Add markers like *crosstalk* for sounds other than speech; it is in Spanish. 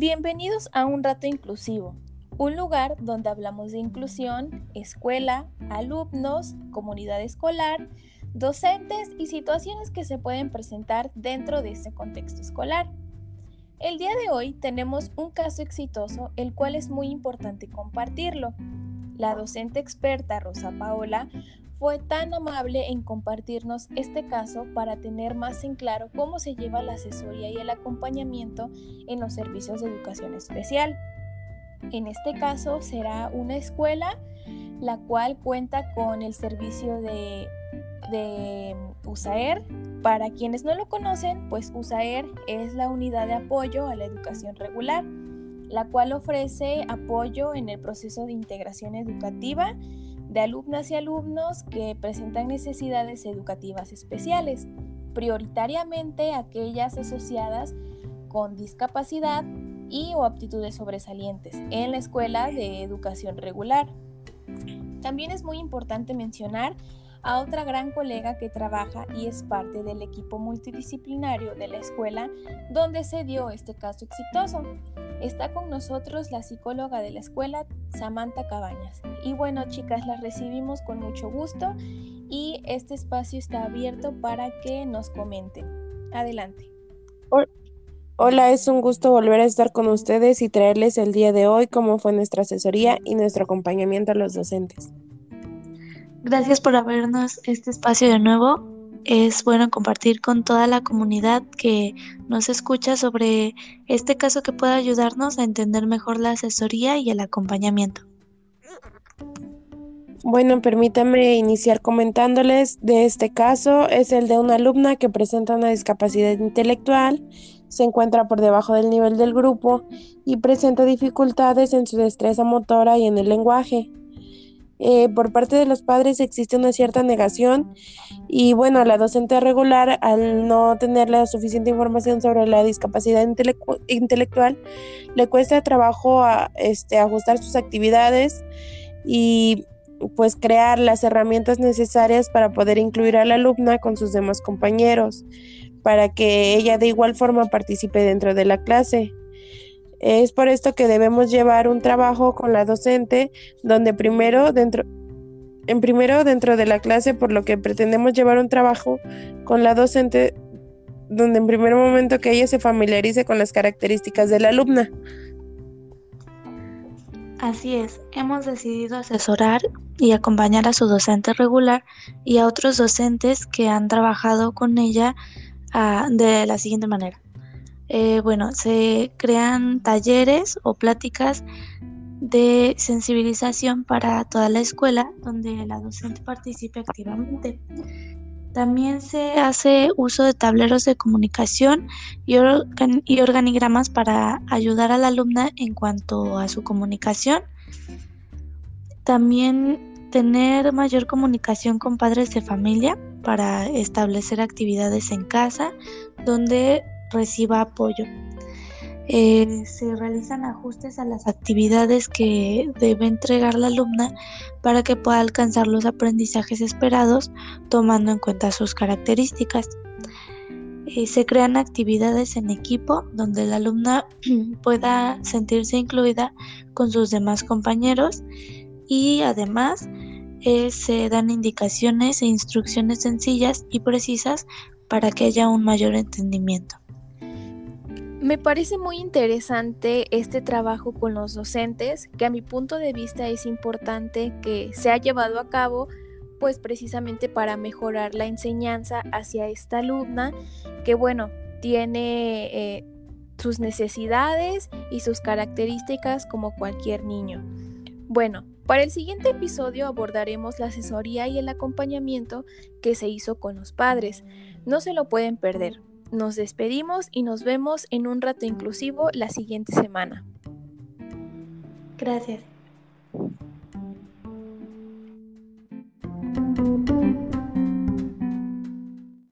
Bienvenidos a Un Rato Inclusivo, un lugar donde hablamos de inclusión, escuela, alumnos, comunidad escolar, docentes y situaciones que se pueden presentar dentro de este contexto escolar. El día de hoy tenemos un caso exitoso, el cual es muy importante compartirlo. La docente experta Rosa Paola fue tan amable en compartirnos este caso para tener más en claro cómo se lleva la asesoría y el acompañamiento en los servicios de educación especial. En este caso será una escuela la cual cuenta con el servicio de, de USAER. Para quienes no lo conocen, pues USAER es la unidad de apoyo a la educación regular, la cual ofrece apoyo en el proceso de integración educativa de alumnas y alumnos que presentan necesidades educativas especiales, prioritariamente aquellas asociadas con discapacidad y o aptitudes sobresalientes en la escuela de educación regular. También es muy importante mencionar a otra gran colega que trabaja y es parte del equipo multidisciplinario de la escuela donde se dio este caso exitoso. Está con nosotros la psicóloga de la escuela, Samantha Cabañas. Y bueno, chicas, las recibimos con mucho gusto y este espacio está abierto para que nos comenten. Adelante. Hola, es un gusto volver a estar con ustedes y traerles el día de hoy cómo fue nuestra asesoría y nuestro acompañamiento a los docentes. Gracias por abrirnos este espacio de nuevo es bueno compartir con toda la comunidad que nos escucha sobre este caso que pueda ayudarnos a entender mejor la asesoría y el acompañamiento. Bueno, permítame iniciar comentándoles de este caso. Es el de una alumna que presenta una discapacidad intelectual, se encuentra por debajo del nivel del grupo y presenta dificultades en su destreza motora y en el lenguaje. Eh, por parte de los padres existe una cierta negación y bueno, la docente regular al no tener la suficiente información sobre la discapacidad intelectual le cuesta trabajo a, este, ajustar sus actividades y pues crear las herramientas necesarias para poder incluir a la alumna con sus demás compañeros, para que ella de igual forma participe dentro de la clase. Es por esto que debemos llevar un trabajo con la docente donde primero dentro en primero dentro de la clase, por lo que pretendemos llevar un trabajo con la docente donde en primer momento que ella se familiarice con las características de la alumna. Así es, hemos decidido asesorar y acompañar a su docente regular y a otros docentes que han trabajado con ella ah, de la siguiente manera. Eh, bueno, se crean talleres o pláticas de sensibilización para toda la escuela donde la docente participe activamente. También se hace uso de tableros de comunicación y, y, organigramas para ayudar a la alumna en cuanto a su comunicación. También tener mayor comunicación con padres de familia para establecer actividades en casa donde reciba apoyo. Eh, se realizan ajustes a las actividades que debe entregar la alumna para que pueda alcanzar los aprendizajes esperados tomando en cuenta sus características. Eh, se crean actividades en equipo donde la alumna *clears throat* pueda sentirse incluida con sus demás compañeros y además eh, se dan indicaciones e instrucciones sencillas y precisas para que haya un mayor entendimiento. Me parece muy interesante este trabajo con los docentes, que a mi punto de vista es importante que se ha llevado a cabo, pues precisamente para mejorar la enseñanza hacia esta alumna, que bueno, tiene eh, sus necesidades y sus características como cualquier niño. Bueno, para el siguiente episodio abordaremos la asesoría y el acompañamiento que se hizo con los padres. No se lo pueden perder. Nos despedimos y nos vemos en un rato inclusivo la siguiente semana. Gracias.